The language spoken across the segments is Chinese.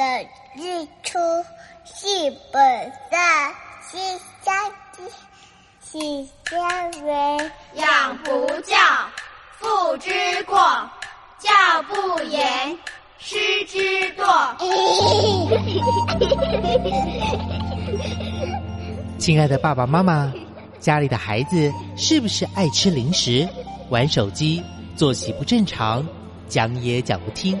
的日出是本色，是相机，喜相为养不教，父之过；教不严，师之惰。亲爱的爸爸妈妈，家里的孩子是不是爱吃零食、玩手机、作息不正常、讲也讲不听？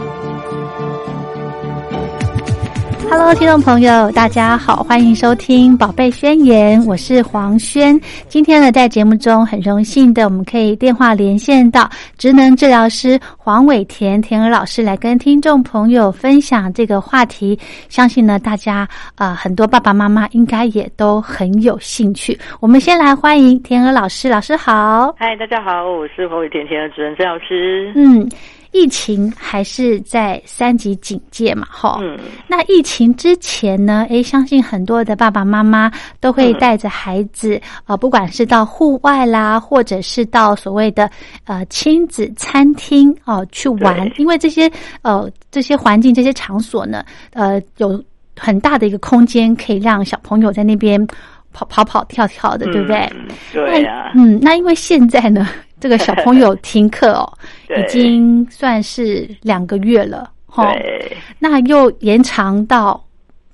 Hello，听众朋友，大家好，欢迎收听《宝贝宣言》，我是黄轩。今天呢，在节目中很荣幸的，我们可以电话连线到职能治疗师黄伟田田儿老师来跟听众朋友分享这个话题。相信呢，大家呃很多爸爸妈妈应该也都很有兴趣。我们先来欢迎田儿老师，老师好。嗨，大家好，我是黄伟田田的主任郑老师。嗯，疫情还是在三级警戒嘛，哈。嗯，那疫情之前呢？诶，相信很多的爸爸妈妈都会带着孩子，呃，不管是到户外啦，或者是到所谓的呃亲子餐厅哦、去玩，因为这些呃这些环境、这些场所呢，呃，有很大的一个空间可以让小朋友在那边跑跑跑跳跳的，对不对？嗯对嗯，那因为现在呢，这个小朋友停课哦，已经算是两个月了，哈。对那又延长到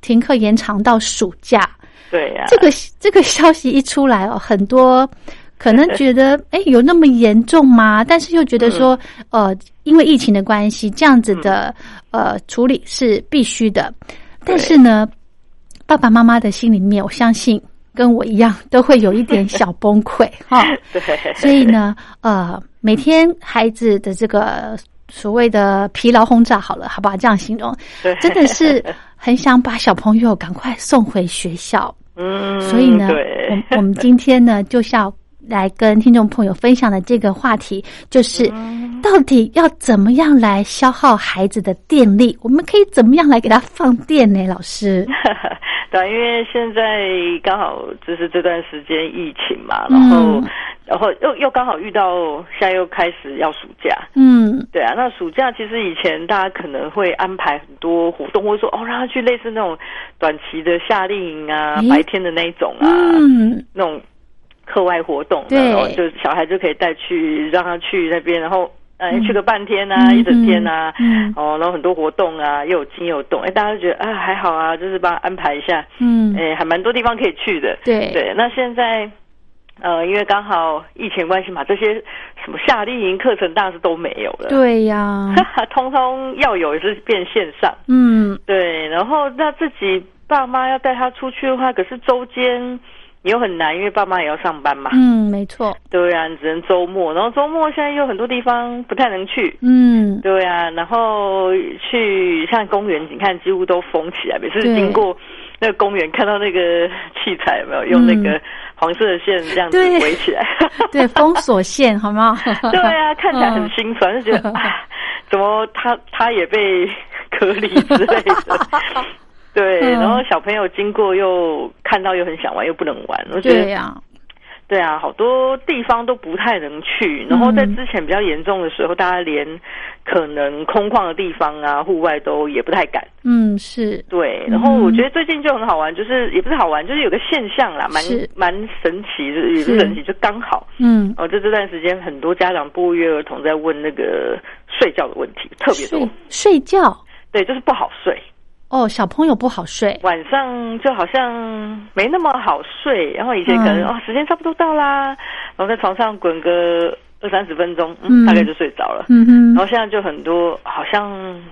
停课，延长到暑假。对呀、这个这个消息一出来哦，很多可能觉得，哎，有那么严重吗？但是又觉得说，呃，因为疫情的关系，这样子的呃处理是必须的。但是呢，爸爸妈妈的心里面，我相信跟我一样，都会有一点小崩溃 哈。对，所以呢，呃，每天孩子的这个所谓的疲劳轰炸，好了，好不好？这样形容，真的是很想把小朋友赶快送回学校。嗯，所以呢，我我们今天呢，就是要来跟听众朋友分享的这个话题，就是嗯到底要怎么样来消耗孩子的电力？我们可以怎么样来给他放电呢？老师，对，因为现在刚好就是这段时间疫情嘛，然后、嗯然后又又刚好遇到现在又开始要暑假。嗯，对啊，那暑假其实以前大家可能会安排很多活动，或者说哦让他去类似那种短期的夏令营啊，白天的那一种啊，嗯，那种课外活动的，对。然后就小孩就可以带去，让他去那边，然后呃、嗯。去个半天啊，嗯一整天啊，嗯哦，然后很多活动啊，又有静又有动，哎，大家都觉得啊还好啊，就是帮安排一下，嗯，哎，还蛮多地方可以去的，对。对，那现在。呃，因为刚好疫情关系嘛，这些什么夏令营课程当然是都没有了，，对呀，通通要有也是变线上，嗯，对，然后那自己爸妈要带他出去的话，可是周间你又很难，因为爸妈也要上班嘛，嗯，没错，对啊，你只能周末，然后周末现在又很多地方不太能去，嗯，对啊，然后去像公园，你看几乎都封起来，每次经过那个公园，看到那个器材有没有用那个黄色的线这样子围起来，对，封锁线，好吗？对啊，看起来很嗯心酸，就觉得啊，怎么他他也被 隔离之类的。对，嗯。然后小朋友经过又看到又很想玩，又不能玩，我觉得对呀，对啊，好多地方都不太能去。然后在之前比较严重的时候，大家连可能空旷的地方啊、户外都也不太敢。嗯，是，对，然后我觉得最近就很好玩，就是也不是好玩，就是有个现象啦，蛮是。蛮神奇的，也不是神奇，就刚好嗯，哦，就这段时间很多家长不约而同在问那个睡觉的问题，特别多。睡。睡觉，对，就是不好睡，哦，小朋友不好睡，晚上就好像没那么好睡，然后以前可能、嗯。哦时间差不多到啦，然后在床上滚个二三十分钟，嗯嗯，大概就睡着了。嗯哼。然后现在就很多好像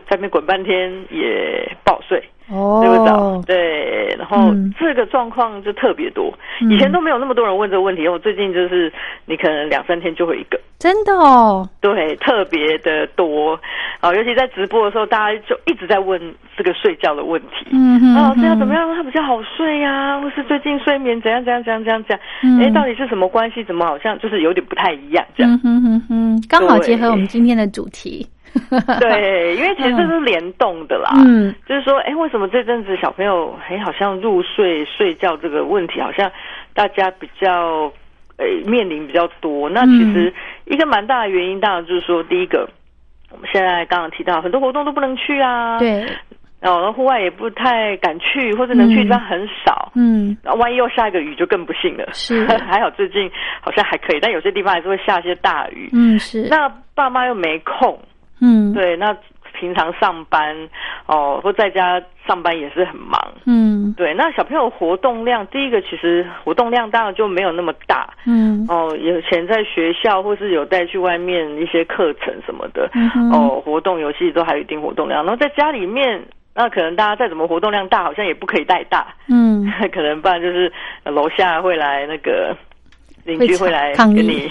在那边滚半天也不好睡，哦，睡不着。对，然后嗯这个状况就特别多，嗯以前都没有那么多人问这个问题，我最近就是你可能两三天就会一个。真的哦，对，特别的多啊，尤其在直播的时候，大家就一直在问这个睡觉的问题。嗯哼，啊，老师要怎么样让他比较好睡呀、或是最近睡眠怎样怎样怎样怎样怎样？嗯哎、到底是什么关系？怎么好像就是有点不太一样这样？嗯哼哼哼，刚好对结合我们今天的主题。对，因为其实这是联动的啦。嗯就是说，哎，为什么这阵子小朋友哎好像入睡睡觉这个问题，好像大家比较呃面临比较多？那其实一个蛮大的原因，当然就是说，第一个，我们现在刚刚提到很多活动都不能去啊，，对，哦，然后户外也不太敢去，或者能去的地方很少。嗯，万一又下一个雨，就更不幸了。是 还好最近好像还可以，但有些地方还是会下一些大雨。嗯是，那爸妈又没空，嗯，，对，那平常上班哦，或在家上班也是很忙。嗯对，那小朋友活动量，第一个其实活动量当然就没有那么大嗯哦。以前在学校或是有带去外面一些课程什么的，嗯哦，活动游戏都还有一定活动量。然后在家里面，那可能大家再怎么活动量大，好像也不可以带大，嗯，可能不然就是呃楼下会来那个邻居会会来跟你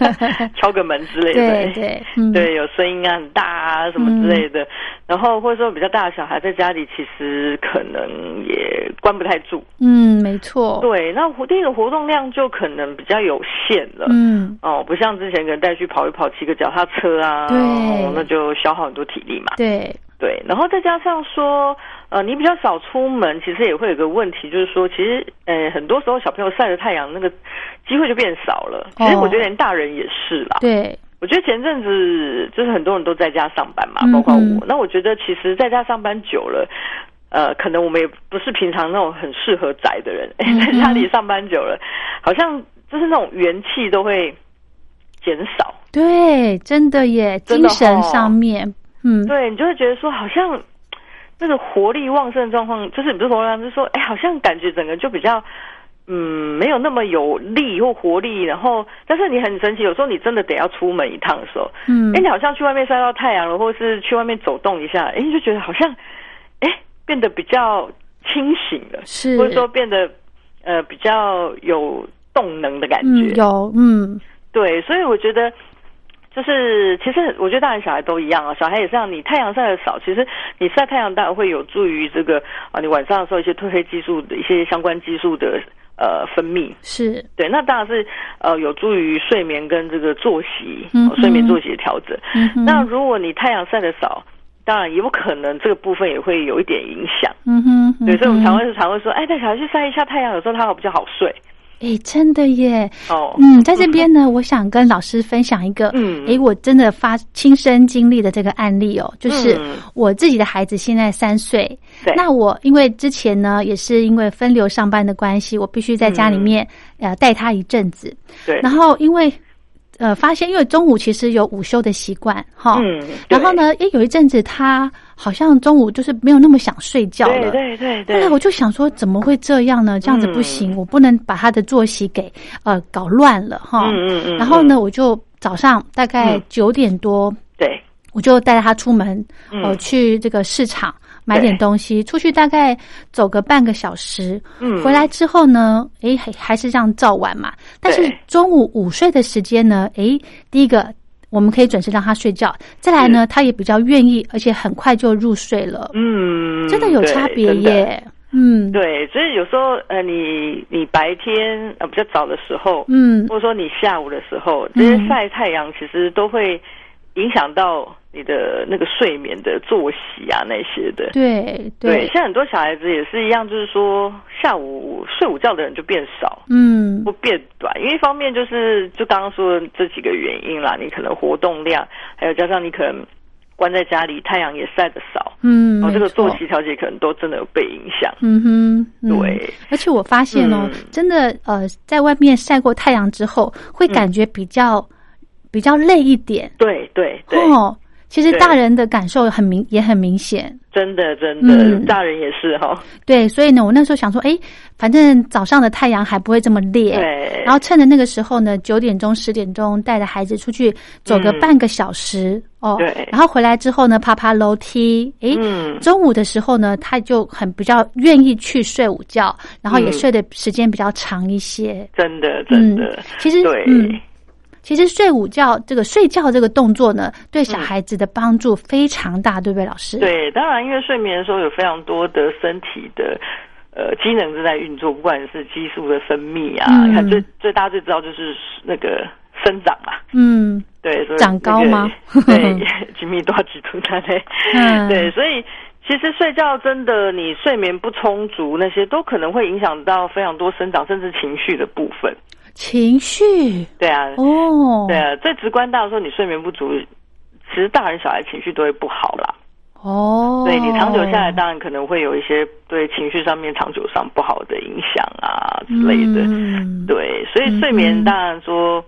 敲个门之类的。对 对，嗯，对，有声音啊，很大啊，什么之类的。然后或者说比较大的小孩在家里，其实可能也关不太住。嗯，没错，对，那活第一个活动量就可能比较有限了。嗯，哦，不像之前可能带去跑一跑、骑个脚踏车啊，对哦，那就消耗很多体力嘛。对，对，然后再加上说，呃，你比较少出门，其实也会有个问题，就是说，其实，呃，很多时候小朋友晒着太阳，那个机会就变少了。其实哦我觉得连大人也是啦。对，我觉得前阵子就是很多人都在家上班嘛，嗯包括嗯我。那我觉得其实在家上班久了，呃，可能我们也不是平常那种很适合宅的人，嗯 在家里上班久了，好像就是那种元气都会减少。对，真的耶，精神哦上面，嗯，对你就会觉得说，好像那个活力旺盛的状况，就是不是活力旺盛，就是说，哎，好像感觉整个就比较。嗯，没有那么有力或活力，然后，但是你很神奇，有时候你真的得要出门一趟的时候，嗯哎，你好像去外面晒到太阳了，或是去外面走动一下，哎，你就觉得好像，哎，变得比较清醒了，是，或者说变得呃比较有动能的感觉。嗯，有，嗯，对，所以我觉得。就是，其实我觉得大人小孩都一样啊，小孩也是让你太阳晒的少，其实你晒太阳当然会有助于这个啊，你晚上的时候一些褪黑激素的一些相关激素的呃分泌，是，对，那当然是呃有助于睡眠跟这个作息，嗯呃睡眠作息的调整。嗯哼，那如果你太阳晒得少，当然也有可能这个部分也会有一点影响。嗯哼，对，所以我们常会，会常会说，哎，带小孩去晒一下太阳，有时候他会比较好睡。哎，真的耶，哦，嗯，在这边呢，我想跟老师分享一个，嗯。诶，我真的发亲身经历的这个案例哦，就是嗯我自己的孩子现在三岁，对。那我因为之前呢也是因为分流上班的关系，我必须在家里面、呃带他一阵子，对，然后因为呃发现，因为中午其实有午休的习惯哈，嗯，然后呢，诶，有一阵子他好像中午就是没有那么想睡觉对？了，对对对对，后来我就想说，怎么会这样呢？这样子不行，我不能把他的作息给呃搞乱了哈。嗯嗯嗯然后呢，我就早上大概嗯九点多，对，我就带他出门，嗯呃，去这个市场买点对东西。出去大概走个半个小时，嗯回来之后呢，诶，还还是这样照晚嘛。但是中午午睡的时间呢，诶，第一个。我们可以准时让他睡觉，再来呢，他也比较愿意，而且很快就入睡了，嗯，真的有差别耶。嗯，对，所以有时候呃，你你白天呃比较早的时候，嗯或者说你下午的时候，这些嗯晒太阳其实都会影响到你的那个睡眠的作息啊那些的。对对，对现，在很多小孩子也是一样，就是说下午睡午觉的人就变少。嗯不变短，因为一方面就是就刚刚说的这几个原因啦，你可能活动量，还有加上你可能关在家里，太阳也晒得少，嗯，哦，这个作息调节可能都真的有被影响。嗯哼，嗯对，而且我发现哦，嗯真的呃，在外面晒过太阳之后，会感觉比较、比较累一点对对对，哦。其实大人的感受很明，也很明显。真的真的，嗯。大人也是哈。对，所以呢，我那时候想说，哎，反正早上的太阳还不会这么烈，对，然后趁着那个时候呢，九点钟、十点钟带着孩子出去走个嗯。半个小时、哦，对。然后回来之后呢，爬爬楼梯，哎，嗯。中午的时候呢，他就很比较愿意去睡午觉，然后也嗯。睡的时间比较长一些。真的真的。嗯，其实对。嗯，其实睡午觉这个睡觉这个动作呢，对小嗯孩子的帮助非常大，对不对，老师？，对，当然，因为睡眠的时候有非常多的身体的呃机能正在运作，不管是激素的分泌啊，看最最大家最知道就是那个生长嘛，嗯。对，所以长高吗？那个对，吉密多几度在内，嗯，对，所以其实睡觉真的，你睡眠不充足，那些都可能会影响到非常多生长甚至情绪的部分。情绪对啊，哦，对啊，最直观大的说，你睡眠不足，其实大人小孩情绪都会不好啦。哦，对你长久下来，当然可能会有一些对情绪上面长久上不好的影响啊之类的。嗯、对，所以睡嗯眠当然说，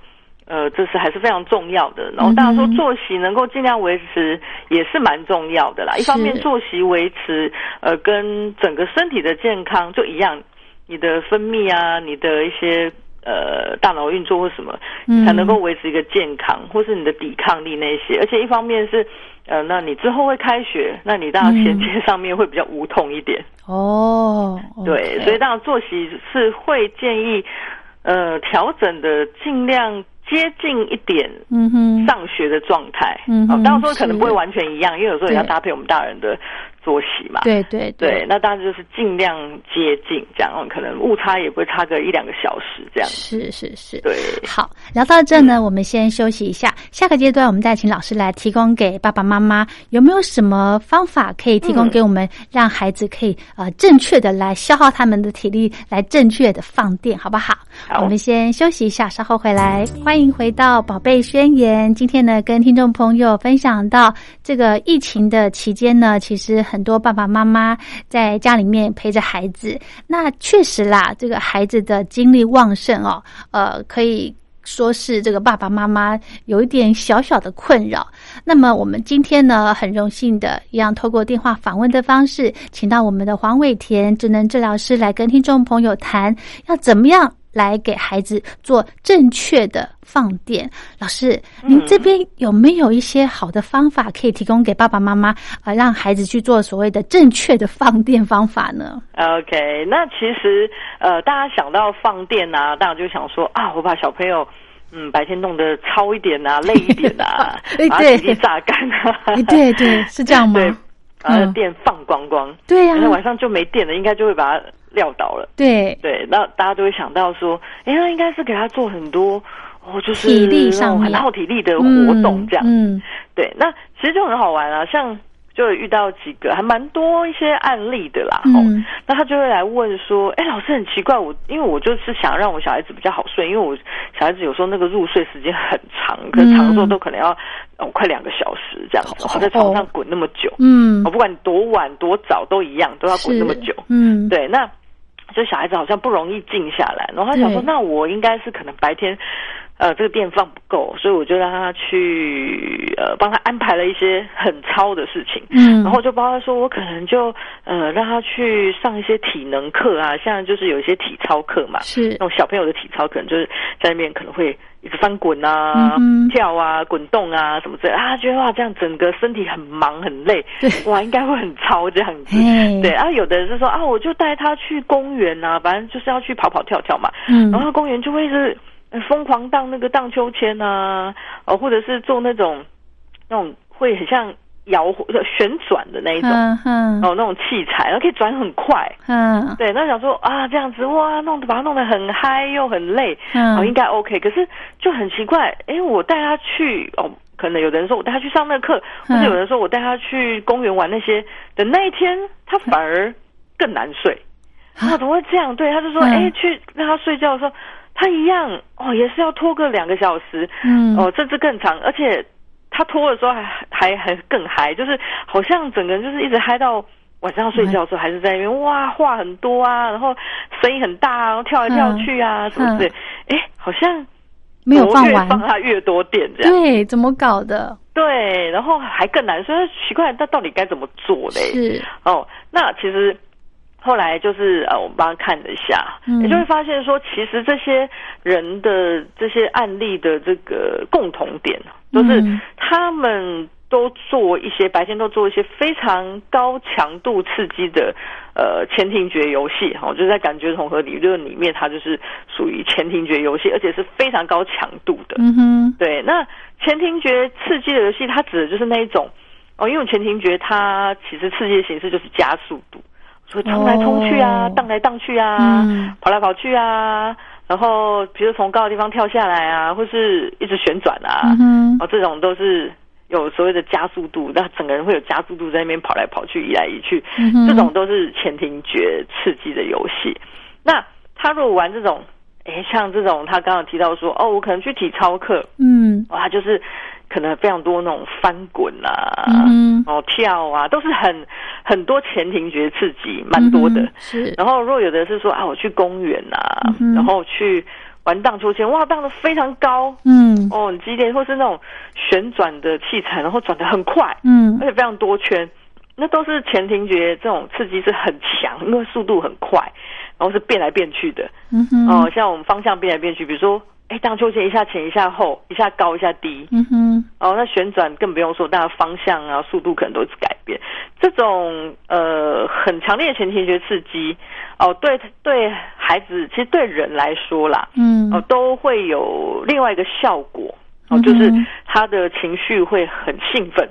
呃，这是还是非常重要的。然后当然说作息能够尽量维持也是蛮重要的啦。一方面作息维持，呃，跟整个身体的健康就一样，你的分泌啊，你的一些。呃，大脑运作或什么，嗯才能够维持一个健康，或是你的抵抗力那些。而且一方面是，呃，那你之后会开学，那你当然衔接上面会比较无痛一点。哦，对所以当然作息是会建议，呃，调整的尽量接近一点嗯哼，上学的状态。嗯哼哦，当然说可能不会完全一样，因为有时候也要搭配我们大人的作息嘛。对对对，那当然就是尽量接近，这样可能误差也不会差个一两个小时这样。是是是，对，好，聊到这呢，我们先休息一下。下个阶段，我们再请老师来提供给爸爸妈妈，有没有什么方法可以提供嗯给我们，让孩子可以呃正确的来消耗他们的体力，来正确的放电，好不好？好我们先休息一下，稍后回来。欢迎回到宝贝宣言。今天呢，跟听众朋友分享到这个疫情的期间呢，其实很很多爸爸妈妈在家里面陪着孩子，那确实啦，这个孩子的精力旺盛哦，呃，可以。说是这个爸爸妈妈有一点小小的困扰，那么我们今天呢，很荣幸的一样透过电话访问的方式，请到我们的黄伟田智能治疗师来跟听众朋友谈，要怎么样来给孩子做正确的放电。老师，您这边有没有一些好的方法可以提供给爸爸妈妈，呃，让孩子去做所谓的正确的放电方法呢？OK，那其实呃，大家想到放电啊，大家就想说啊，我把小朋友嗯白天弄得超一点啊，累一点啊，哎把对体力榨干啊，哎，对对，是这样吗？对，把电放光光，对呀、可能晚上就没电了，应该就会把它撂倒了。对，对，那大家都会想到说，哎，那应该是给他做很多哦，就是体力上很耗体力的活动这样。嗯，对，那其实就很好玩啊，像就有遇到几个还蛮多一些案例的啦。嗯哦，那他就会来问说，哎，老师很奇怪，我因为我就是想让我小孩子比较好睡，因为我小孩子有时候那个入睡时间很长，可是长的时候都可能要哦快两个小时这样子，在床上滚那么久。嗯哦，，不管你多晚多早都一样，都要滚那么久。嗯，对，那就小孩子好像不容易静下来，然后他想说，对。那我应该是可能白天，呃，这个电放不够，所以我就让他去呃帮他安排了一些很超的事情，嗯，然后就包括说我可能就呃让他去上一些体能课啊，像就是有一些体操课嘛，是那种小朋友的体操可能就是在那边可能会一直翻滚啊、嗯跳啊、滚动啊什么之类的啊，觉得哇这样整个身体很忙很累对，哇应该会很超这样子。嘿对，啊，有的人是说啊，我就带他去公园啊，反正就是要去跑跑跳跳嘛。嗯然后公园就会是呃疯狂荡那个荡秋千啊，哦，或者是做那种那种会很像摇呃旋转的那一种、嗯嗯哦，那种器材，然后可以转很快。嗯对，那想说啊，这样子哇，弄得把它弄得很嗨又很累，嗯哦，应该 OK。可是就很奇怪，哎，我带他去哦，可能有的人说我带他去上那个课，或者嗯有人说我带他去公园玩那些的那一天，他反而更难睡。啊啊，怎么会这样？对，他就说，嗯哎、去让他睡觉的时候，他一样哦，也是要拖个两个小时，嗯哦，甚至更长，而且他拖的时候还还还更嗨，就是好像整个人就是一直嗨到晚上要睡觉的时候，还是在那边哇话很多啊，然后声音很大啊，然后跳来跳去啊，什么之类，哎、好像没有放完，放他越多电这样。对，怎么搞的？对，然后还更难，所以奇怪，那到底该怎么做嘞？是哦，那其实后来就是呃，我们帮他看了一下，嗯。你就会发现说，其实这些人的这些案例的这个共同点，都是嗯。他们都做一些白天都做一些非常高强度刺激的呃前庭觉游戏，哈、就是在感觉统合理论里面，它就是属于前庭觉游戏，而且是非常高强度的。嗯哼，对，那前庭觉刺激的游戏，它指的就是那一种哦，因为前庭觉它其实刺激的形式就是加速度，所以冲来冲去啊哦，荡来荡去啊，嗯。跑来跑去啊，然后比如从高的地方跳下来啊，或是一直旋转啊，嗯哼，哦，这种都是有所谓的加速度，那整个人会有加速度在那边跑来跑去、移来移去，嗯哼。这种都是前庭觉刺激的游戏。那他如果玩这种，诶，像这种他刚刚提到说，哦，我可能去体操课，嗯。哇，他就是可能非常多那种翻滚啊，嗯哦跳啊，都是很很多前庭觉刺激，蛮多的。嗯是，然后，如果有的是说啊，我去公园啊，嗯然后去玩荡秋千，哇，荡得非常高，嗯。哦，很激烈，或是那种旋转的器材，然后转得很快，嗯。而且非常多圈，那都是前庭觉这种刺激是很强，因为速度很快，然后是变来变去的。嗯哼，哦，像我们方向变来变去，比如说，哎，荡秋千一下前一下后，一下高一下低，嗯哼，哦，那旋转更不用说，大家方向啊、速度可能都是改变。这种呃很强烈的前庭觉刺激，哦，对对孩子，其实对人来说啦，嗯哦，都会有另外一个效果，哦，就是他的情绪会很兴奋、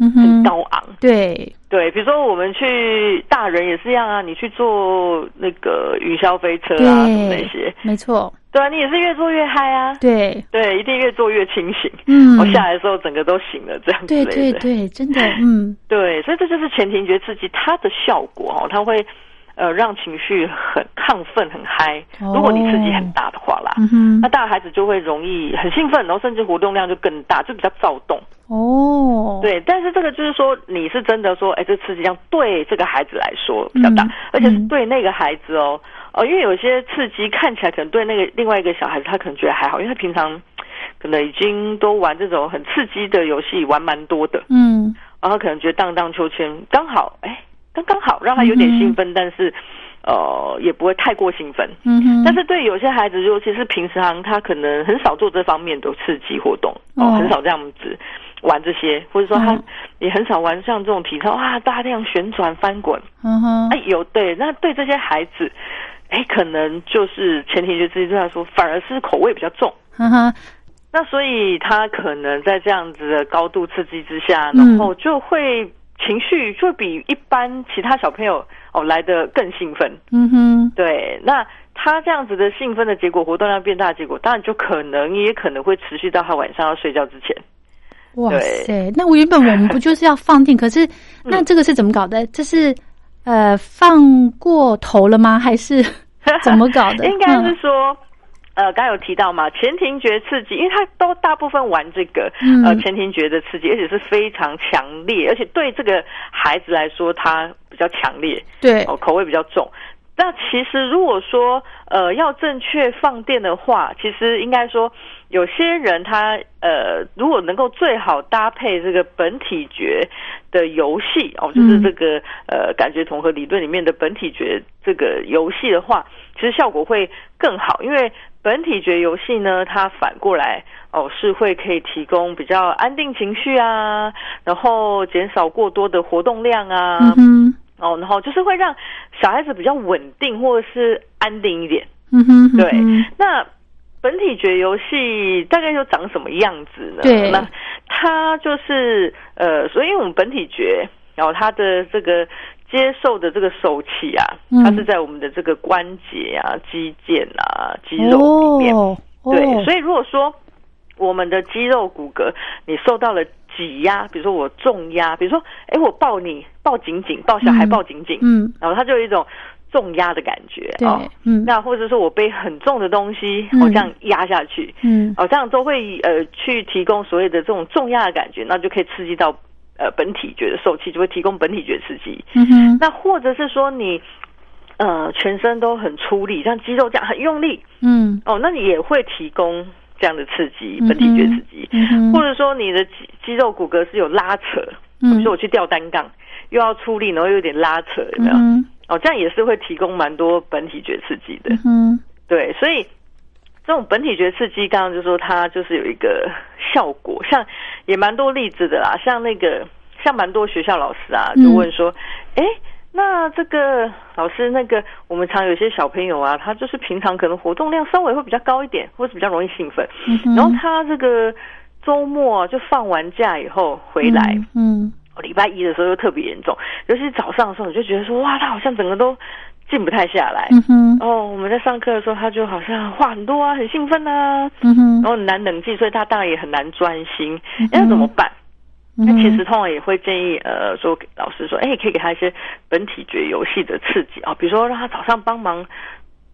嗯很哼，高昂。对，对，比如说我们去大人也是一样啊，你去坐那个云霄飞车啊，什么那些，没错，对啊，你也是越坐越嗨啊，对，对，一定越坐越清醒。嗯。我、下来的时候整个都醒了，这样子对。对对，真的，嗯。对所以这就是前庭觉刺激它的效果哦，它会呃让情绪很亢奋、很嗨。哦如果你刺激很大的话啦，那，大孩子就会容易很兴奋，然后甚至活动量就更大，就比较躁动。哦，，对，但是这个就是说，你是真的说，哎，这刺激量对这个孩子来说比较大，嗯而且对那个孩子哦，哦，因为有些刺激看起来可能对那个另外一个小孩子，他可能觉得还好，因为他平常可能已经都玩这种很刺激的游戏，玩蛮多的，嗯。然后可能觉得荡荡秋千刚好，哎，刚刚好让他有点兴奋，但是呃也不会太过兴奋。嗯哼，但是对有些孩子，尤其是平常他可能很少做这方面的刺激活动，哦。哦，很少这样子玩这些，或者说他嗯也很少玩像这种体操啊，大量旋转翻滚。嗯哼，哎，有对，那对这些孩子，哎，可能就是前提就自己对他说，反而是口味比较重。嗯哼，那所以他可能在这样子的高度刺激之下，嗯。然后就会情绪就会比一般其他小朋友哦来的更兴奋。嗯哼，对，那他这样子的兴奋的结果，活动量变大的结果，当然就可能也可能会持续到他晚上要睡觉之前。哇塞，那我原本我们不就是要放电，可是那这个是怎么搞的？这是呃放过头了吗？还是 怎么搞的？应该是嗯说，呃，刚刚有提到嘛，前庭觉刺激，因为他都大部分玩这个、嗯。呃前庭觉的刺激，而且是非常强烈，而且对这个孩子来说，他比较强烈，对，哦，口味比较重。那其实如果说呃要正确放电的话，其实应该说有些人他呃如果能够最好搭配这个本体觉的游戏哦，就是嗯。这个呃感觉统合理论里面的本体觉这个游戏的话，其实效果会更好，因为本体觉游戏呢，它反过来哦是会可以提供比较安定情绪啊，然后减少过多的活动量啊，嗯，哦，然后就是会让小孩子比较稳定或者是安定一点。嗯哼，对，嗯哼那本体觉游戏大概又长什么样子呢？对那它就是呃，所以我们本体觉，然后它的这个接受的这个受气啊，嗯。它是在我们的这个关节啊、肌腱啊、肌肉里面。哦，对，哦所以如果说我们的肌肉骨骼你受到了挤压，比如说我重压，比如说哎我抱你抱紧紧，抱小孩嗯抱紧紧，嗯，然后它就有一种重压的感觉对哦。，嗯，那或者说我背很重的东西，嗯。我、这样压下去，嗯。哦，这样都会呃去提供所谓的这种重压的感觉，那就可以刺激到呃本体觉的受气，就会提供本体觉刺激。嗯哼，那或者是说你呃全身都很出力，像肌肉这样很用力，嗯。哦，那你也会提供这样的刺激，本体觉刺激，嗯哼。或者说你的肌肌肉骨骼是有拉扯，比嗯如说我去吊单杠，又要出力，然后又有点拉扯，有没有？嗯哦，这样也是会提供蛮多本体觉刺激的。嗯对，所以这种本体觉刺激，刚刚就说它就是有一个效果，像也蛮多例子的啦，像那个像蛮多学校老师啊，嗯。就问说，哎、那这个老师，那个我们常有些小朋友啊，他就是平常可能活动量稍微会比较高一点，或是比较容易兴奋，嗯然后他这个周末就放完假以后回来，嗯哦礼拜一的时候又特别严重，尤其是早上的时候，你就觉得说，哇，他好像整个都静不太下来。嗯哼哦，我们在上课的时候，他就好像话很多啊，很兴奋啊，嗯哼然后很难冷静，所以他当然也很难专心。那怎么办？嗯那其实通常也会建议，呃，说给老师说，哎，可以给他一些本体觉游戏的刺激啊、比如说让他早上帮忙，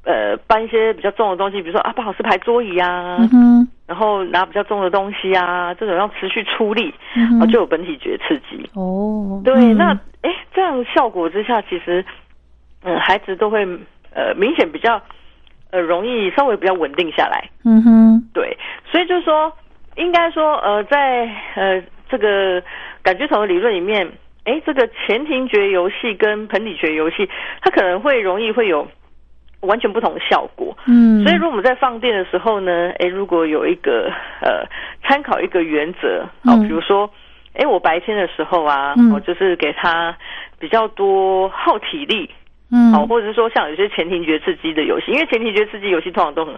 呃，搬一些比较重的东西，比如说啊，帮老师排桌椅啊，嗯然后拿比较重的东西啊，这种要持续出力，嗯啊，就有本体觉刺激。哦对，嗯那哎，这样效果之下，其实嗯，孩子都会呃明显比较呃容易稍微比较稳定下来。嗯哼对，所以就是说，应该说呃，在呃这个感觉统的理论里面，哎，这个前庭觉游戏跟盆底觉游戏，它可能会容易会有完全不同的效果。嗯所以，如果我们在放电的时候呢，诶，如果有一个呃参考一个原则，哦，嗯比如说，诶，我白天的时候啊，嗯我就是给他比较多耗体力，嗯。哦，或者是说像有些前庭觉刺激的游戏，因为前庭觉刺激游戏通常都很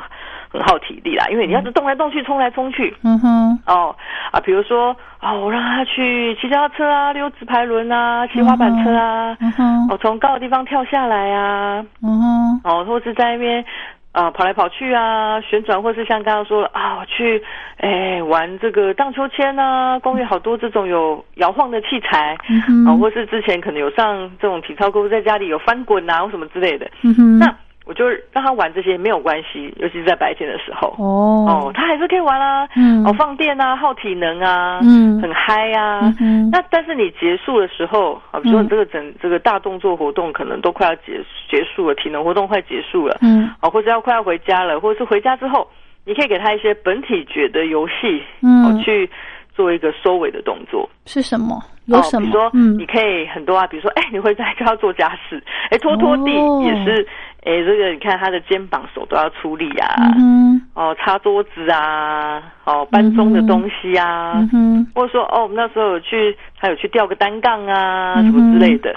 很耗体力啦，因为你要是动来动去、冲来冲去，嗯哼。哦啊，比如说哦，我让他去骑脚踏车啊、溜直排轮啊、骑滑板车啊，嗯哼。哦，从高的地方跳下来啊，嗯哼。哦，或是在那边啊、跑来跑去啊，旋转，或是像刚刚说的啊，我去哎玩这个荡秋千啊，公园好多这种有摇晃的器材。嗯哼啊，或是之前可能有上这种体操课，在家里有翻滚啊或什么之类的，嗯哼那我就让他玩这些没有关系，尤其是在白天的时候。哦。哦，他还是可以玩啊，嗯。哦，放电啊，耗体能啊，嗯。很嗨啊。嗯那但是你结束的时候啊，比如说嗯。你这个整这个大动作活动可能都快要结结束了，体能活动快结束了，嗯。哦，或者要快要回家了，或者是回家之后，你可以给他一些本体觉的游戏，嗯。哦，去做一个收尾的动作。是什么？有什么？哦、比如说，嗯。你可以很多啊，比如说，哎，你会在家做家事，哎，拖拖地哦。也是，哎，这个你看他的肩膀、手都要出力啊，嗯哦，擦桌子啊，哦，搬重的东西啊，嗯哼。或者说，哦，我们那时候有去，还有去吊个单杠啊，嗯什么之类的，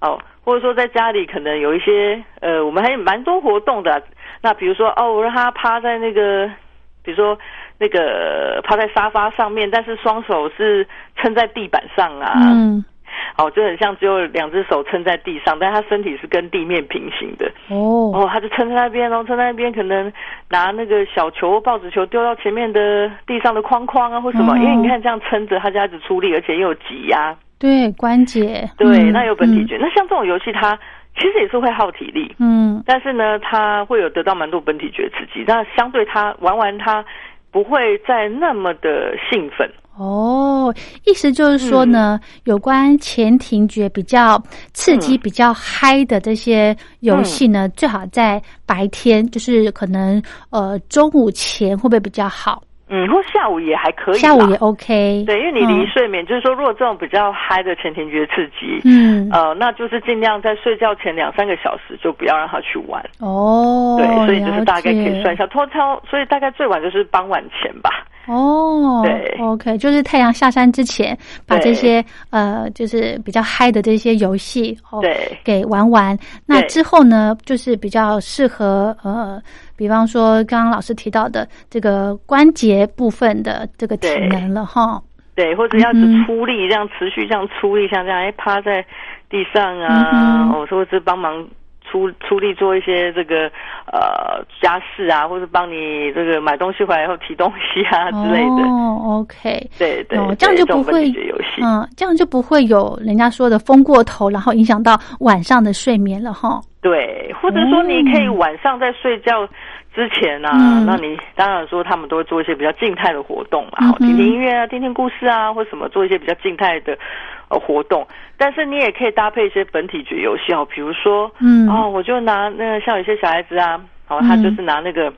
哦，或者说在家里可能有一些，呃，我们还有蛮多活动的啊、那比如说，哦，我让他趴在那个，比如说那个趴在沙发上面，但是双手是撑在地板上啊，嗯。哦，就很像只有两只手撑在地上，但他身体是跟地面平行的。哦。哦，他就撑在那边，然后撑在那边，可能拿那个小球、报纸球丢到前面的地上的框框啊，或什么。哦。因为你看这样撑着，他就一直出力，而且又有挤压，对关节。对，嗯那有本体觉。那像这种游戏，它其实也是会耗体力，嗯。但是呢，他会有得到蛮多本体觉刺激，那相对他玩完他不会再那么的兴奋。哦，意思就是说呢，有关前庭觉比较刺激、嗯。比较嗨的这些游戏呢，最好在白天，就是可能呃中午前会不会比较好？嗯，或下午也还可以啦，下午也 OK。对，因为你离嗯睡眠，就是说，如果这种比较嗨的前庭觉刺激，嗯呃，那就是尽量在睡觉前两三个小时就不要让他去玩。哦，对，所以就是大概可以算一下，拖超，所以大概最晚就是傍晚前吧。哦，对，OK，就是太阳下山之前，把这些呃，就是比较嗨的这些游戏哦，对。给玩完。那之后呢，就是比较适合呃，比方说刚刚老师提到的这个关节部分的这个体能了哈。对，或者要嗯是出力，这样持续这样出力，像这样哎趴在地上嗯啊，哼。哦，或者是帮忙出出力做一些这个呃家事啊，或者帮你这个买东西回来以后提东西啊之类的。哦，OK，对对哦，这样就不会。嗯，这样就不会有人家说的疯过头，然后影响到晚上的睡眠了哈。对，或者说你可以晚上在睡觉之前啊，嗯那你当然说他们都会做一些比较静态的活动啊听听音乐啊，听听故事啊，或什么做一些比较静态的呃活动。但是你也可以搭配一些本体觉游戏哦，比如说，嗯哦，我就拿那个像有些小孩子啊，哦，嗯他就是拿那个。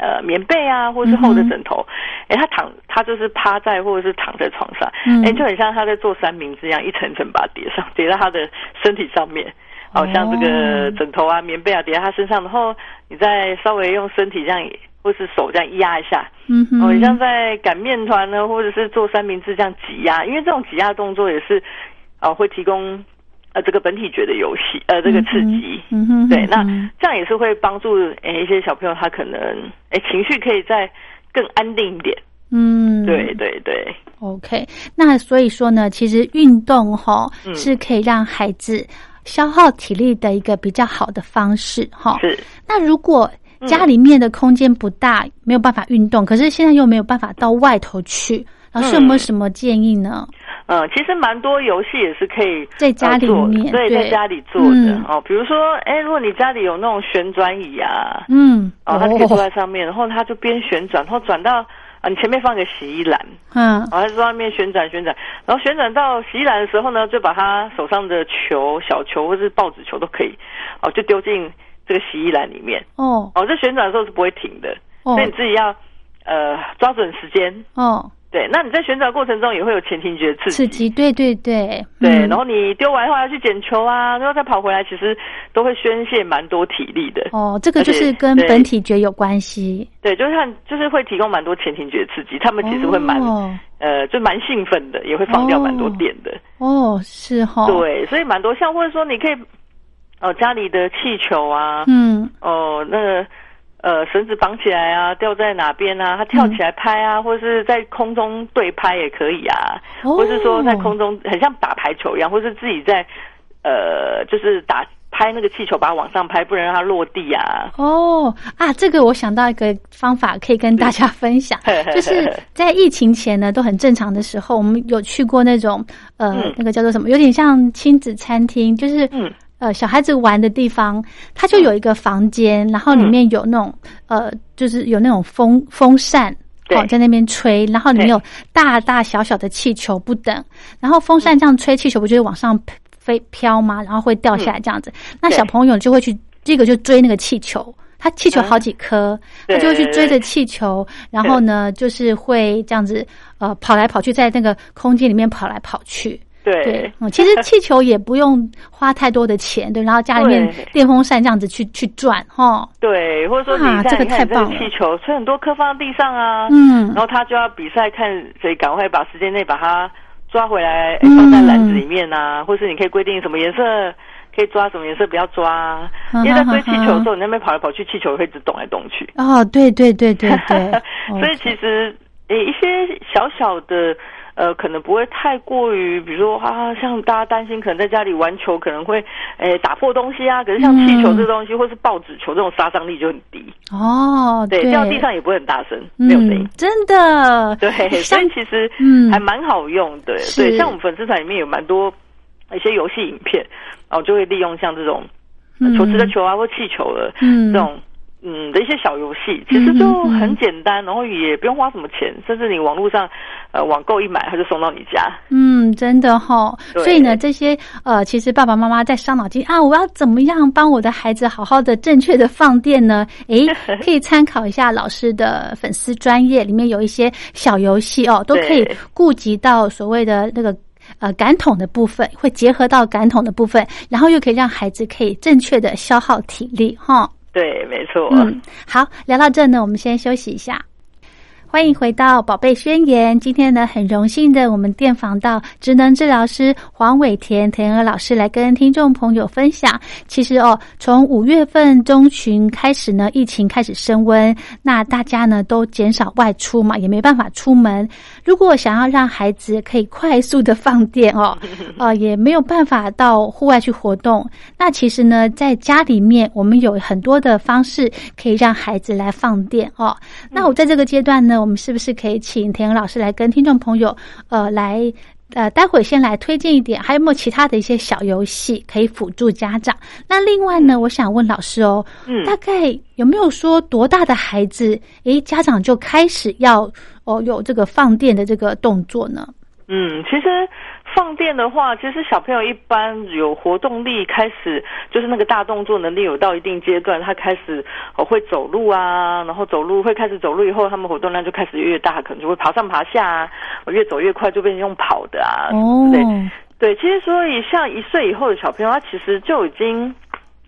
呃棉被啊，或者是厚的枕头，哎、他躺他就是趴在或者是躺在床上，嗯哎、就很像他在做三明治一样，一层层把它叠上，叠到他的身体上面。好、像这个枕头啊、棉被啊叠在他身上，然后你再稍微用身体这样或是手这样压一下，嗯哼，哦，你像在擀面团呢，或者是做三明治这样挤压，因为这种挤压动作也是，呃，会提供呃这个本体觉的游戏，呃，这个刺激。嗯哼，对，那这样也是会帮助诶、一些小朋友，他可能诶、情绪可以再更安定一点。嗯，对对对，OK，那所以说呢，其实运动哈、嗯。是可以让孩子消耗体力的一个比较好的方式哈、是。那如果家里面的空间不大，没有办法运动，可是现在又没有办法到外头去，老师有没有什么建议呢？嗯，其实蛮多游戏也是可以在家里呃做的面对，在家里做的、嗯。哦。比如说，哎，如果你家里有那种旋转椅啊，嗯，哦，他可以坐在上面，然后他就边旋转，然后转到啊，你前面放个洗衣篮，嗯。然后他在外面旋转旋转，然后旋转到洗衣篮的时候呢，就把他手上的球、小球或是报纸球都可以，哦，就丢进这个洗衣篮里面。哦哦，这旋转的时候是不会停的，哦所以你自己要呃抓准时间。哦，对，那你在旋转过程中也会有前庭觉刺激。刺激，对对对，对，嗯然后你丢完后要去捡球啊，然后再跑回来，其实都会宣泄蛮多体力的。哦，这个就是跟本体觉有关系，对，就是看，就是会提供蛮多前庭觉刺激，他们其实会蛮、哦呃，就蛮兴奋的，也会放掉蛮多电的。哦，是哈，，对，所以蛮多像或者说你可以哦、家里的气球啊，嗯。哦那个呃绳子绑起来啊，吊在哪边啊，它跳起来拍啊，或者是在空中对拍也可以啊，哦。或是说在空中很像打排球一样，或是自己在呃就是打拍那个气球把它往上拍，不能让它落地啊。哦啊，这个我想到一个方法可以跟大家分享，就是在疫情前呢都很正常的时候，我们有去过那种呃、嗯。那个叫做什么，有点像亲子餐厅，就是嗯呃小孩子玩的地方，它就有一个房间，然后里面有那种呃就是有那种风风扇。对哦，在那边吹，然后里面有大大小小的气球不等，然后风扇这样吹，气球不就会往上飞飘吗？然后会掉下来这样子。那小朋友就会去，这个就追那个气球，他气球好几颗，他就会去追着气球，然后呢，就是会这样子呃跑来跑去，在那个空间里面跑来跑去。对对，嗯，其实气球也不用花太多的钱，对，然后家里面对电风扇这样子去去转，哈，对，或者说你看，哇这个太棒气球吹很多颗放在地上啊，嗯然后他就要比赛看谁赶快把时间内把它抓回来，放在篮子里面啊，或是你可以规定什么颜色可以抓，什么颜色不要抓因为在追气球的时候，你那边跑来跑去，气球会一直动来动去。哦，对对对对对，哦所以其实诶一些小小的。呃，可能不会太过于，比如说啊，像大家担心，可能在家里玩球可能会，诶，打破东西啊。可是像气球这东西，或是报纸球这种杀伤力就很低，哦，对，掉地上也不会很大声，嗯没有声音。真的，对，所以其实嗯还蛮好用的。是对，像我们粉丝团里面有蛮多一些游戏影片，然后就会利用像这种球池的球啊或气球的嗯这种。嗯的一些小游戏，其实就很简单，然后也不用花什么钱，甚至你网络上呃网购一买，它就送到你家。嗯，真的哈、对所以呢，这些呃，其实爸爸妈妈在伤脑筋啊，我要怎么样帮我的孩子好好的、正确的放电呢？诶，可以参考一下老师的粉丝专业，里面有一些小游戏哦，都可以顾及到所谓的那个。呃，感统的部分会结合到感统的部分，然后又可以让孩子可以正确的消耗体力哈。对，没错。嗯，好，聊到这呢，我们先休息一下。欢迎回到宝贝宣言。今天呢，很荣幸的，我们电访到职能治疗师黄伟田田娥老师来跟听众朋友分享。其实哦，从五月份中旬开始呢，疫情开始升温，那大家呢都减少外出嘛，也没办法出门。如果想要让孩子可以快速的放电哦，呃，也没有办法到户外去活动。那其实呢，在家里面，我们有很多的方式可以让孩子来放电哦。那我在这个阶段呢，我们是不是可以请田娥老师来跟听众朋友，呃，来呃，待会先来推荐一点，还有没有其他的一些小游戏可以辅助家长？那另外呢，我想问老师哦，嗯大概有没有说多大的孩子，诶，家长就开始要哦有这个放电的这个动作呢？嗯，其实放电的话，其实小朋友一般有活动力开始，就是那个大动作能力有到一定阶段，他开始哦会走路啊，然后走路会开始走路以后，他们活动量就开始越大，可能就会爬上爬下啊，越走越快就变成用跑的啊，哦，对。对，其实所以像一岁以后的小朋友，他其实就已经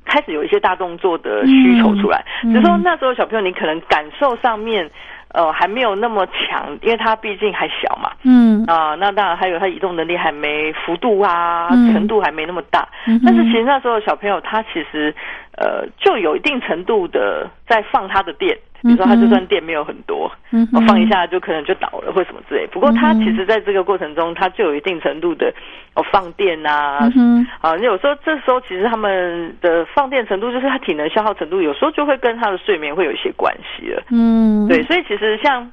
开始有一些大动作的需求出来，嗯。只是说那时候小朋友你可能感受上面。呃，还没有那么强，因为他毕竟还小嘛。嗯啊、那当然还有他移动能力还没幅度啊，嗯程度还没那么大。嗯但是其实那时候小朋友他其实呃就有一定程度的在放他的电，比如说他就算电没有很多，嗯放一下就可能就倒了或什么之类。不过他其实在这个过程中，他就有一定程度的哦放电啊，嗯哼啊，有时候这时候其实他们的放电程度，就是他体能消耗程度，有时候就会跟他的睡眠会有一些关系了。嗯，对，所以其实像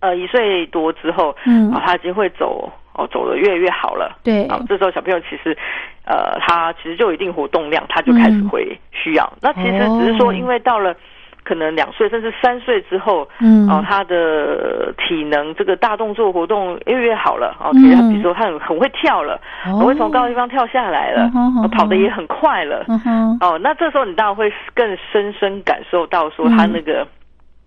呃一岁多之后，嗯啊，他已经会走哦，走的越来越好了。对啊，这时候小朋友其实呃，他其实就有一定活动量，他就开始会需要。那其实只是说，哦因为到了。可能两岁甚至三岁之后，嗯。哦，他的体能这个大动作活动越来越好了，哦，嗯。比如他比如说他很很会跳了，哦。很会从高的地方跳下来了跑得也很快了，嗯哦，那这时候你当然会更深深感受到说他那个、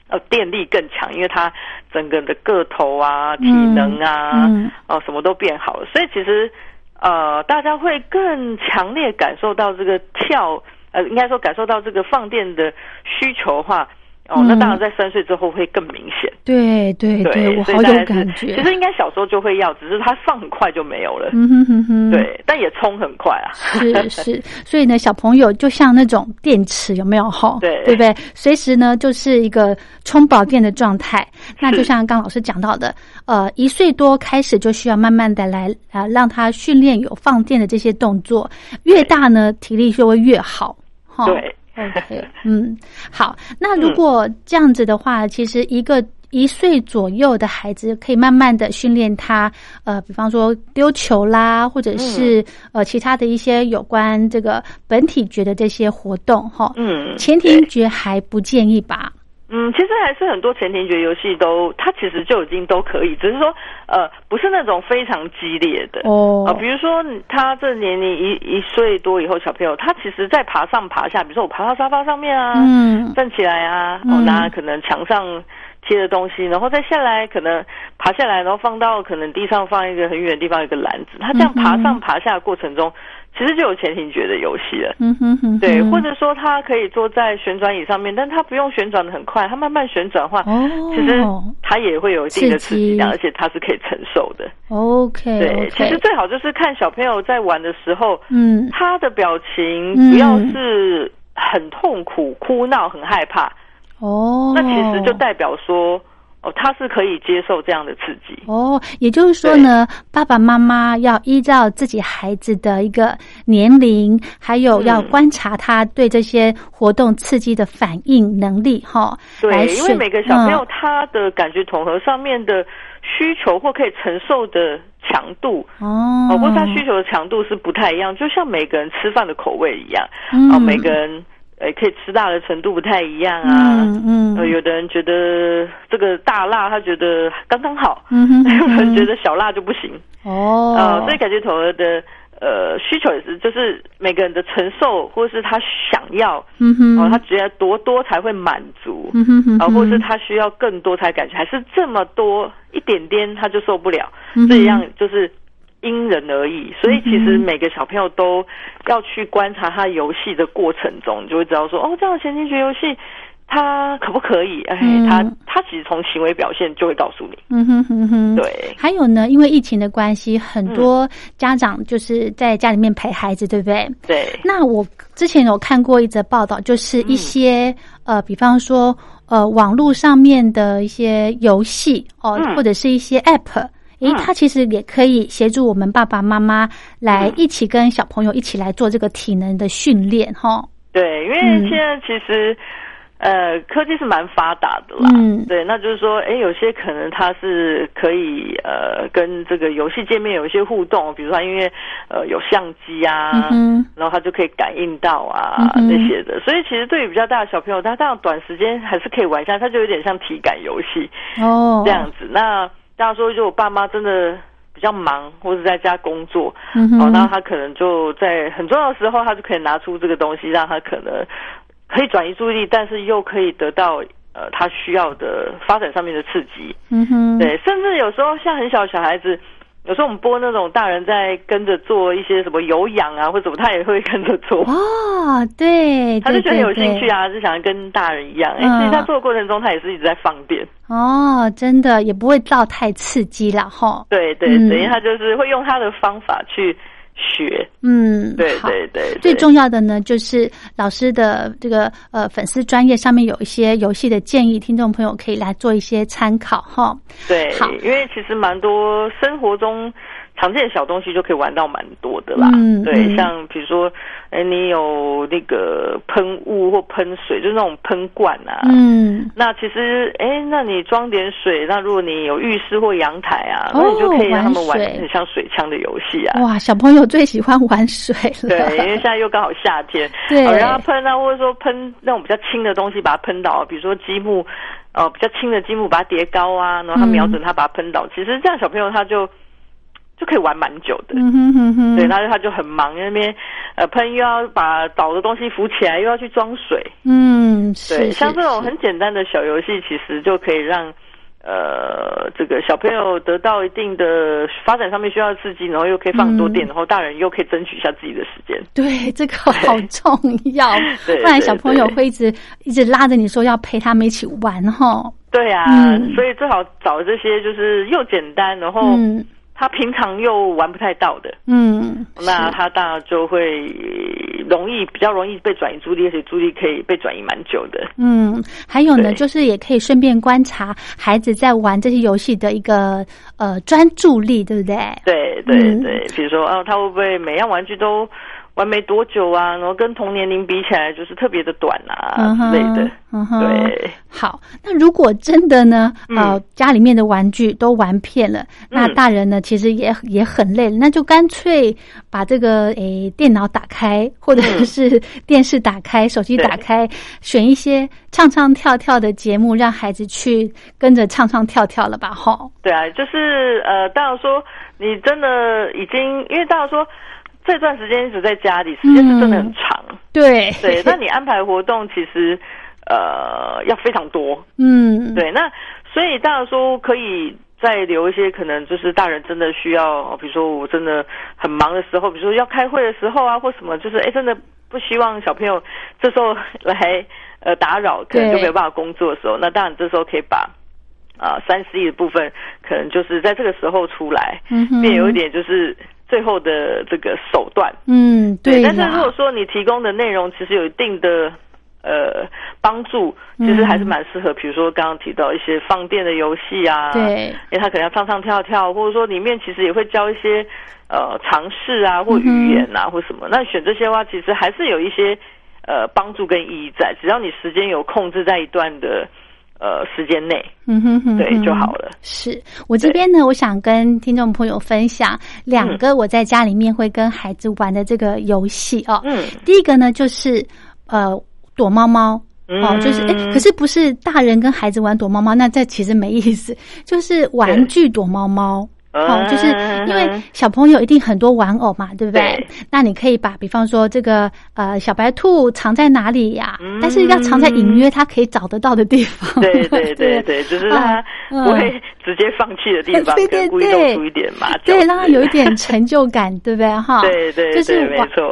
呃电力更强，因为他整个的个头啊、体能啊，嗯。哦什么都变好了，所以其实呃大家会更强烈感受到这个跳呃应该说感受到这个放电的需求的话。哦，那嗯当然，在三岁之后会更明显。对对对，我好有感觉。其实应该小时候就会要，只是它放很快就没有了。嗯哼哼哼，对，但也充很快啊。是是，所以呢，小朋友就像那种电池，有没有哈？对对不对？随时呢就是一个充饱电的状态。那就像刚老师讲到的，呃，一岁多开始就需要慢慢的来啊、让他训练有放电的这些动作，越大呢体力就会越好。哈，对。OK，嗯，好。那如果这样子的话，其实一个一岁左右的孩子可以慢慢的训练他，呃，比方说丢球啦，或者是、呃其他的一些有关这个本体觉的这些活动哈。嗯前庭觉还不建议吧？嗯，其实还是很多前庭觉游戏都，它其实就已经都可以，只是说呃，不是那种非常激烈的。哦。啊、比如说他这年龄一一岁多以后，小朋友他其实在爬上爬下，比如说我爬到沙发上面啊，嗯。站起来啊，嗯。哦，拿可能墙上贴的东西，然后再下来，可能爬下来，然后放到可能地上放一个很远的地方一个篮子，他这样爬上爬下的过程中，其实就有前庭觉的游戏了。嗯哼哼哼，对，或者说他可以坐在旋转椅上面，但他不用旋转的很快，他慢慢旋转的话，哦。其实他也会有一定的刺刺激。激量，而且他是可以承受的。OK 对，其实最好就是看小朋友在玩的时候，嗯。他的表情嗯不要是很痛苦、哭闹、很害怕，哦，那其实就代表说，哦，他是可以接受这样的刺激。哦，也就是说呢，爸爸妈妈要依照自己孩子的一个年龄，还有要嗯观察他对这些活动刺激的反应能力，哈。来对，因为每个小朋友嗯。他的感觉统合上面的需求或可以承受的强度，哦，哦，或他需求的强度是不太一样，就像每个人吃饭的口味一样，嗯。哦，每个人呃可以吃辣的程度不太一样啊。嗯嗯呃，有的人觉得这个大辣，他觉得刚刚好；嗯 哼有人觉嗯得小辣就不行。哦，呃，所以感觉头儿的呃需求也是，就是每个人的承受，或是他想要，嗯哼，哦，他觉得多多才会满足，嗯哼哼啊，或是他需要更多才感觉，还是这么多一点点他就受不了，嗯这样就是因人而异。所以其实每个小朋友都要去观察他游戏的过程中，你就会知道说，哦，这样的前进学游戏。他可不可以？哎，嗯他他其实从行为表现就会告诉你。嗯哼哼哼，对还有呢，因为疫情的关系，很多家长就是在家里面陪孩子，对不对？对，那我之前有看过一则报道，就是一些、呃，比方说呃，网络上面的一些游戏哦，嗯或者是一些 App。诶，嗯。它其实也可以协助我们爸爸妈妈来嗯。一起跟小朋友一起来做这个体能的训练，哈。对，因为嗯。现在其实。呃，科技是蛮发达的啦，嗯。对，那就是说，哎，有些可能它是可以呃跟这个游戏界面有一些互动，比如说因为呃有相机啊，嗯然后它就可以感应到啊、嗯那些的，所以其实对于比较大的小朋友，他这样短时间还是可以玩一下，它就有点像体感游戏哦，这样子。那大家说，就我爸妈真的比较忙，或者在家工作，嗯哼哦，那他可能就在很重要的时候，他就可以拿出这个东西，让他可能可以转移注意力，但是又可以得到呃他需要的发展上面的刺激。嗯哼，对，甚至有时候像很小的小孩子，有时候我们播那种大人在跟着做一些什么有氧啊或者什么，他也会跟着做。哦，对，他就觉得有兴趣。对啊，就想要跟大人一样。哎、嗯其实他做的过程中，他也是一直在放电。哦，真的也不会造太刺激了哈。对对嗯对，因为他就是会用他的方法去学。嗯，对好对对，最重要的呢，就是老师的这个呃粉丝专业上面有一些游戏的建议，听众朋友可以来做一些参考哈。对好，因为其实蛮多生活中常见的小东西就可以玩到蛮多的啦。嗯对，嗯像比如说，哎，你有那个喷雾或喷水，就是那种喷罐啊。嗯，那其实，哎，那你装点水，那如果你有浴室或阳台啊，哦那你就可以让他们玩很像水枪的游戏啊。哇，小朋友最喜欢玩水了。对，因为现在又刚好夏天，对呃让他喷啊，或者说喷那种比较轻的东西，把它喷倒，比如说积木，呃，比较轻的积木把它叠高啊，然后他嗯瞄准它把它喷倒。其实这样小朋友他就就可以玩蛮久的。嗯哼哼哼，对，他就他就很忙，那边呃喷又要把倒的东西扶起来，又要去装水。嗯，对，是像这种很简单的小游戏，其实就可以让呃这个小朋友得到一定的发展上面需要刺激，然后又可以放多电，嗯然后大人又可以争取一下自己的时间。对，这个好重要，对不然小朋友对会一直一直拉着你说要陪他们一起玩哈。对啊，嗯所以最好找这些就是又简单，然后嗯他平常又玩不太到的，嗯，那他当然就会容易比较容易被转移注意力，而且注意力可以被转移蛮久的。嗯，还有呢，就是也可以顺便观察孩子在玩这些游戏的一个呃专注力，对不对？对对嗯。对，比如说啊，他会不会每样玩具都玩没多久啊？然后跟同年龄比起来，就是特别的短啊、嗯类的。嗯哼，对，好，那如果真的呢，呃嗯，家里面的玩具都玩遍了，那嗯大人呢其实也也很累了，那就干脆把这个诶电脑打开，或者嗯是电视打开、手机打开，选一些唱唱跳跳的节目，让孩子去跟着唱唱跳跳了吧？哈，对啊，就是呃，当然说你真的已经，因为当然说这段时间一直在家里，时间是真的很长。对对，那你安排活动其实呃要非常多。嗯，对，那所以当然说可以再留一些可能就是大人真的需要，比如说我真的很忙的时候，比如说要开会的时候啊，或什么，就是哎真的不希望小朋友这时候来呃打扰，可能就对没有办法工作的时候，那当然这时候可以把。啊，三 C 的部分可能就是在这个时候出来，嗯哼变有一点就是最后的这个手段。嗯，对但是如果说你提供的内容其实有一定的呃帮助，其实还是蛮适合，比如说刚刚提到一些放电的游戏啊，对，因为他可能要唱唱跳跳，或者说里面其实也会教一些呃尝试啊或语言啊、或什么，那选这些的话，其实还是有一些呃帮助跟意义在，只要你时间有控制在一段的呃时间内，嗯哼哼对就好了。是我这边呢，我想跟听众朋友分享两个我在家里面会跟孩子玩的这个游戏哦。嗯第一个呢，就是呃躲猫猫。哦，就是哎，嗯可是不是大人跟孩子玩躲猫猫，那这其实没意思。就是玩具躲猫猫，哦，就是因为小朋友一定很多玩偶嘛，对不对？对。那你可以把，比方说这个呃小白兔藏在哪里呀、嗯。但是要藏在隐约他可以找得到的地方。对对对 对对，就是让他嗯。不会直接放弃的地方，对对可能故意对。露出一点嘛对，让他有一点成就感，对不对？哈，对对就是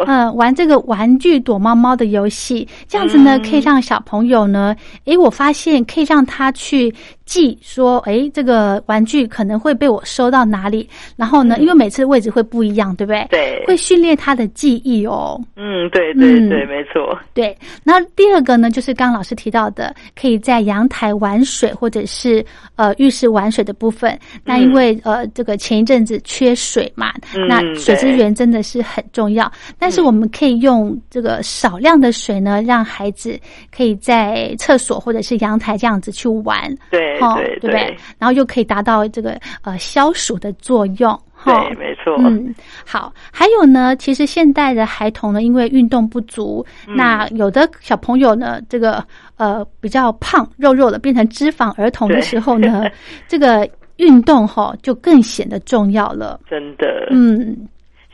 嗯，玩这个玩具躲猫猫的游戏，这样子呢，嗯。可以让小朋友呢，诶，我发现可以让他去记说，诶，这个玩具可能会被我收到哪里，然后呢，因为每次位置会不一样，对不对？嗯对。会训练他的记忆哦。嗯，对对嗯。对，没错，对，那第二个呢，就是刚刚老师提到的，可以在阳台玩水或者是呃浴室玩水的部分。那因为、呃这个前一阵子缺水嘛，嗯那水资源真的是很重要。但是我们可以用这个少量的水呢，让孩子可以在厕所或者是阳台这样子去玩，对哦，对不对？然后又可以达到这个呃消暑的作用，哈。对，没错，嗯，好。还有呢，其实现代的孩童呢，因为运动不足，嗯。那有的小朋友呢，这个呃比较胖、肉肉的，变成脂肪儿童的对。时候呢，这个运动哈就更显得重要了。真的，嗯，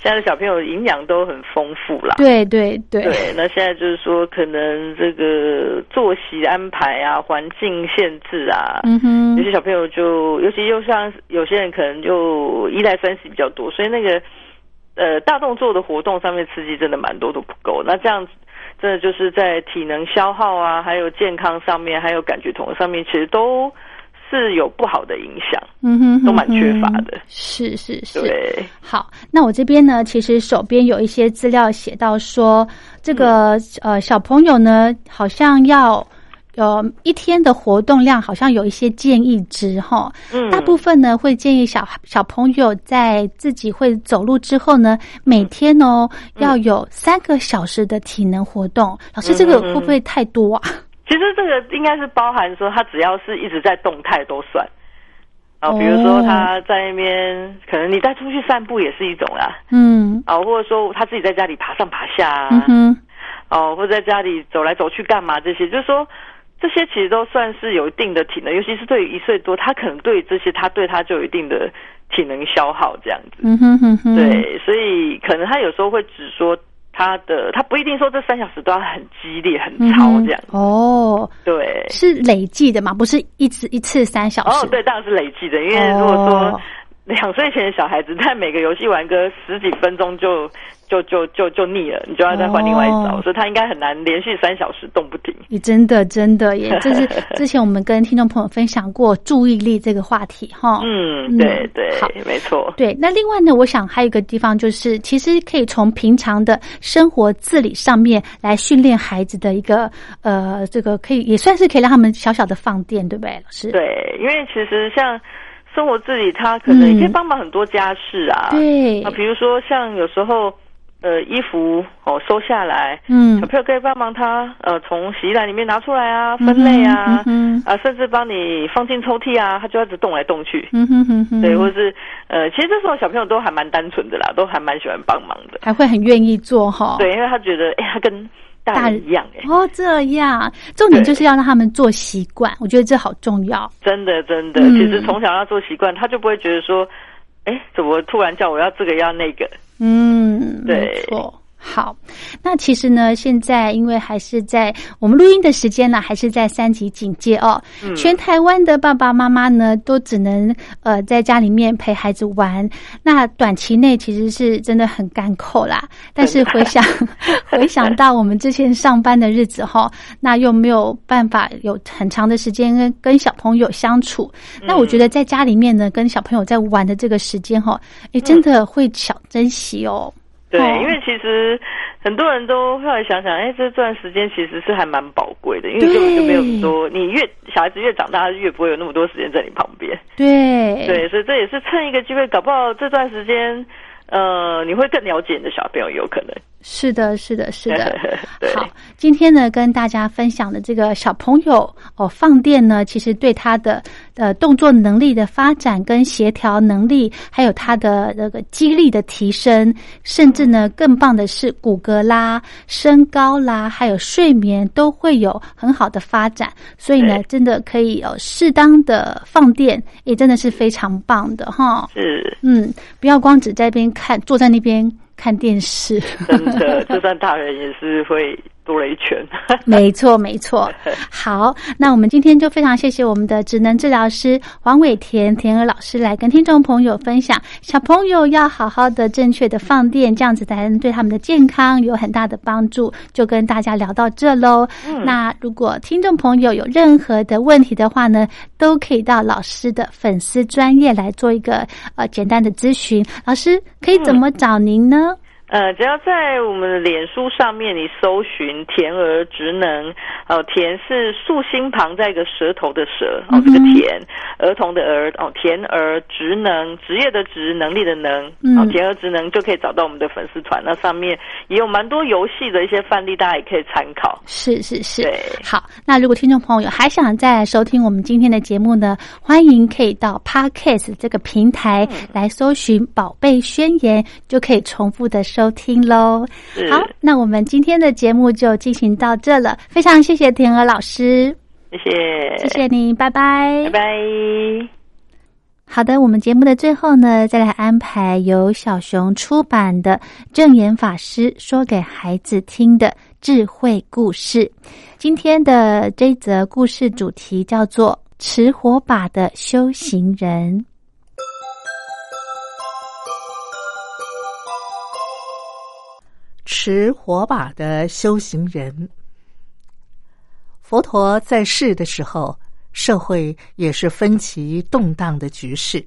现在的小朋友营养都很丰富啦。对对对，对，那现在就是说，可能这个作息安排啊、环境限制啊，嗯哼有，些小朋友就，尤其又像有些人可能就依赖三 C 比较多，所以那个呃大动作的活动上面刺激真的蛮多都不够。那这样子，真的就是在体能消耗啊，还有健康上面，还有感觉统合上面，其实都是有不好的影响，嗯哼，都蛮缺乏的。是是是，对，好，那我这边呢，其实手边有一些资料写到说，这个、呃小朋友呢，好像要有一天的活动量，好像有一些建议值哈。嗯，大部分呢会建议小小朋友在自己会走路之后呢，每天哦、嗯要有三个小时的体能活动。老师，这个会不会太多啊？其实这个应该是包含说，他只要是一直在动态都算。啊，比如说哦他在那边，可能你带出去散步也是一种啦，嗯。啊，或者说他自己在家里爬上爬下啊，嗯，哦，或者在家里走来走去干嘛这些，就是说这些其实都算是有一定的体能，尤其是对于一岁多，他可能对于这些他对他就有一定的体能消耗这样子。嗯哼哼哼，，对，所以可能他有时候会只说他的，他不一定说这三小时都要很激烈、很这样。哦，对，是累计的嘛？不是一次一次三小时？哦，对，当然是累计的，因为如果说哦两岁前的小孩子，在每个游戏玩个十几分钟就就就就就腻了，你就要再换另外一招，哦所以他应该很难连续三小时动不停。你真的真的耶，这是 之前我们跟听众朋友分享过注意力这个话题哈。嗯，对对好，没错。对，那另外呢，我想还有一个地方就是，其实可以从平常的生活自理上面来训练孩子的一个呃，这个可以也算是可以让他们小小的放电，对不对，老师？对，因为其实像生活自理，他可能也可以嗯帮忙很多家事啊。对啊，比如说像有时候呃衣服哦收下来，嗯小朋友可以帮忙他呃从洗衣篮里面拿出来啊，分类啊，嗯哼啊甚至帮你放进抽屉啊，他就要一直动来动去。嗯哼哼哼，对，或者是呃，其实这时候小朋友都还蛮单纯的啦，都还蛮喜欢帮忙的。还会很愿意做哈。对，因为他觉得，哎、他跟大大人一样、哎，哦，这样，重点就是要让他们做习惯，我觉得这好重要。真的真的，嗯其实从小要做习惯，他就不会觉得说，哎、怎么突然叫我要这个要那个？嗯，对没错。好，那其实呢，现在因为还是在我们录音的时间呢，还是在三级警戒哦。嗯全台湾的爸爸妈妈呢，都只能呃在家里面陪孩子玩。那短期内其实是真的很干扣啦。但是回想 回想到我们之前上班的日子哈，那又没有办法有很长的时间跟跟小朋友相处。那我觉得在家里面呢，跟小朋友在玩的这个时间哈，哎，真的会小珍惜哦。对，哦因为其实很多人都后来想想，哎、这段时间其实是还蛮宝贵的，因为根本就没有说你越小孩子越长大，他越不会有那么多时间在你旁边。对对，所以这也是趁一个机会，搞不好这段时间，呃，你会更了解你的小朋友，有可能。是的，是的，是的。好，今天呢，跟大家分享的这个小朋友哦，放电呢，其实对他的呃动作能力的发展跟协调能力，还有他的那个肌力的提升，甚至呢更棒的是骨骼啦、身高啦，还有睡眠都会有很好的发展。所以呢，真的可以有适当的放电，也真的是非常棒的哈。是嗯，不要光只在那边看，坐在那边看电视。真的，就算大人也是会多了一圈。没错，没错。好，那我们今天就非常谢谢我们的职能治疗师黄伟田田儿老师来跟听众朋友分享，小朋友要好好的、正确的放电，这样子才能对他们的健康有很大的帮助。就跟大家聊到这喽。那如果听众朋友有任何的问题的话呢，都可以到老师的粉丝专业来做一个呃简单的咨询。老师可以怎么找您呢？呃，只要在我们的脸书上面，你搜寻“田儿职能”，哦，田是竖心旁在一个舌头的舌，哦，这个田，儿童的儿，哦，田儿职能，职业的职，能力的能，嗯哦，田儿职能就可以找到我们的粉丝团，那上面也有蛮多游戏的一些范例，大家也可以参考。是是是对，好。那如果听众朋友还想再来收听我们今天的节目呢，欢迎可以到 Podcast 这个平台来搜寻“宝贝宣言”，就可以重复的收听喽。好，那我们今天的节目就进行到这了，非常谢谢田娥老师，谢谢，谢谢你，拜拜，拜拜。好的，我们节目的最后呢，再来安排由小熊出版的正言法师说给孩子听的智慧故事。今天的这则故事主题叫做“持火把的修行人”。持火把的修行人，佛陀在世的时候。社会也是分歧动荡的局势，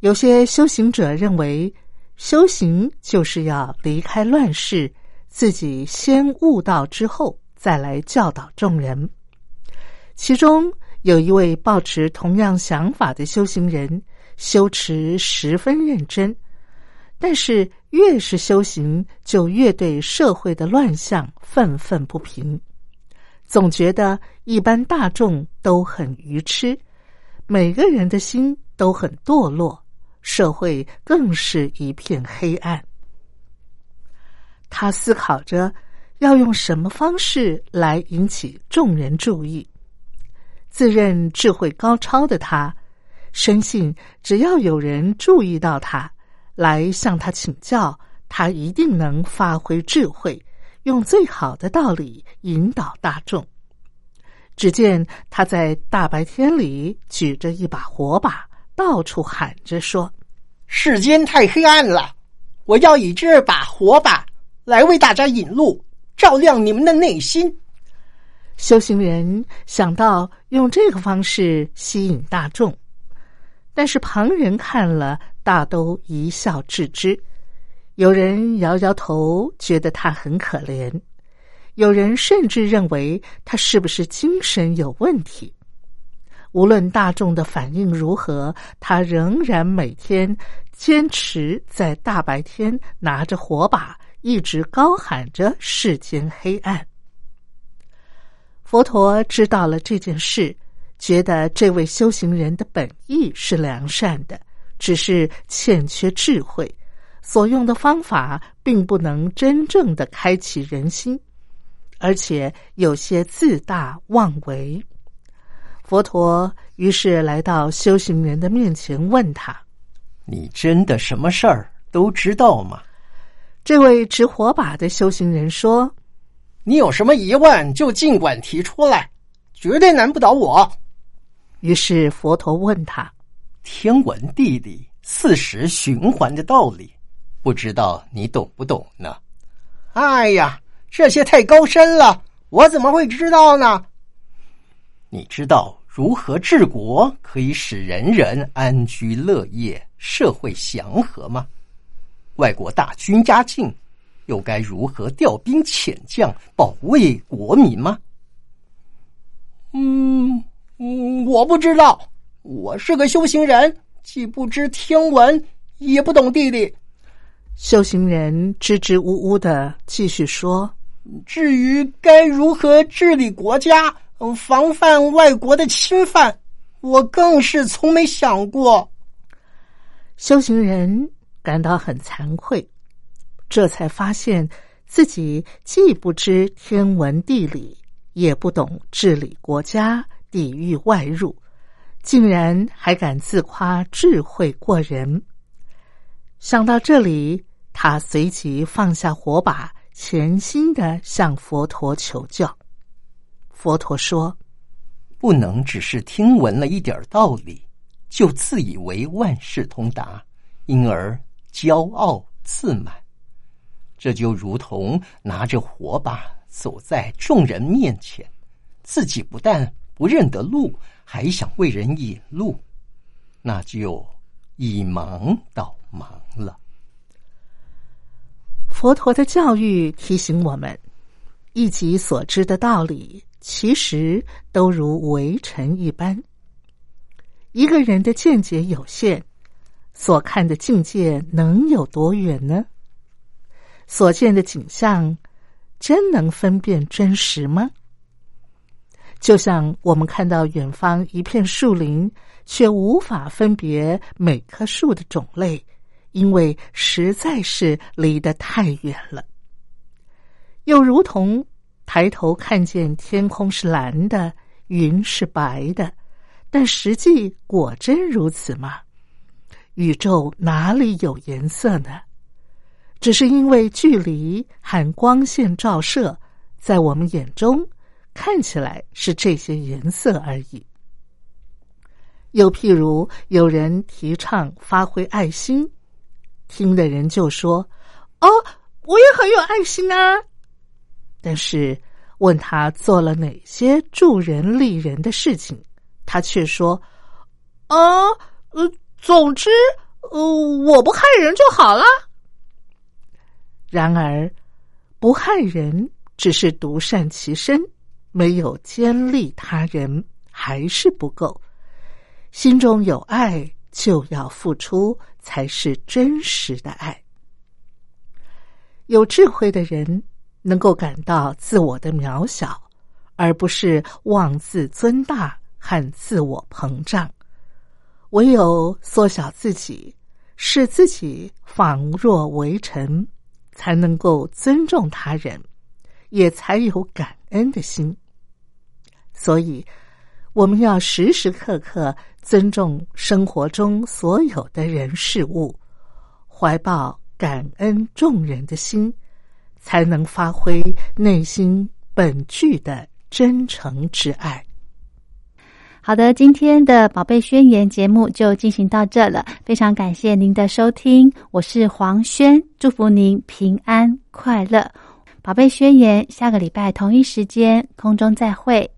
有些修行者认为，修行就是要离开乱世，自己先悟道之后再来教导众人。其中有一位抱持同样想法的修行人，修持十分认真，但是越是修行，就越对社会的乱象愤愤不平。总觉得一般大众都很愚痴，每个人的心都很堕落，社会更是一片黑暗。他思考着要用什么方式来引起众人注意。自认智慧高超的他，深信只要有人注意到他，来向他请教，他一定能发挥智慧。用最好的道理引导大众。只见他在大白天里举着一把火把，到处喊着说：“世间太黑暗了，我要以这把火把来为大家引路，照亮你们的内心。”修行人想到用这个方式吸引大众，但是旁人看了，大都一笑置之。有人摇摇头，觉得他很可怜；有人甚至认为他是不是精神有问题。无论大众的反应如何，他仍然每天坚持在大白天拿着火把，一直高喊着世间黑暗。佛陀知道了这件事，觉得这位修行人的本意是良善的，只是欠缺智慧。所用的方法并不能真正的开启人心，而且有些自大妄为。佛陀于是来到修行人的面前，问他：“你真的什么事儿都知道吗？”这位执火把的修行人说：“你有什么疑问就尽管提出来，绝对难不倒我。”于是佛陀问他：“天文地理、四时循环的道理。”不知道你懂不懂呢？哎呀，这些太高深了，我怎么会知道呢？你知道如何治国可以使人人安居乐业、社会祥和吗？外国大军压境，又该如何调兵遣将保卫国民吗？嗯嗯，我不知道。我是个修行人，既不知天文，也不懂地理。修行人支支吾吾的继续说：“至于该如何治理国家，防范外国的侵犯，我更是从没想过。”修行人感到很惭愧，这才发现自己既不知天文地理，也不懂治理国家、抵御外入，竟然还敢自夸智慧过人。想到这里。他随即放下火把，潜心的向佛陀求教。佛陀说：“不能只是听闻了一点道理，就自以为万事通达，因而骄傲自满。这就如同拿着火把走在众人面前，自己不但不认得路，还想为人引路，那就以盲导盲了。”佛陀的教育提醒我们，一己所知的道理，其实都如微尘一般。一个人的见解有限，所看的境界能有多远呢？所见的景象，真能分辨真实吗？就像我们看到远方一片树林，却无法分别每棵树的种类。因为实在是离得太远了，又如同抬头看见天空是蓝的，云是白的，但实际果真如此吗？宇宙哪里有颜色呢？只是因为距离和光线照射，在我们眼中看起来是这些颜色而已。又譬如有人提倡发挥爱心，听的人就说：“哦，我也很有爱心啊。”但是问他做了哪些助人利人的事情，他却说：“啊，呃，总之，呃，我不害人就好了。”然而，不害人只是独善其身，没有兼利他人，还是不够。心中有爱，就要付出，才是真实的爱。有智慧的人能够感到自我的渺小，而不是妄自尊大和自我膨胀。唯有缩小自己，使自己仿若为尘。才能够尊重他人，也才有感恩的心。所以，我们要时时刻刻尊重生活中所有的人事物，怀抱感恩众人的心，才能发挥内心本具的真诚之爱。好的，今天的宝贝宣言节目就进行到这了，非常感谢您的收听，我是黄轩，祝福您平安快乐。宝贝宣言，下个礼拜同一时间空中再会。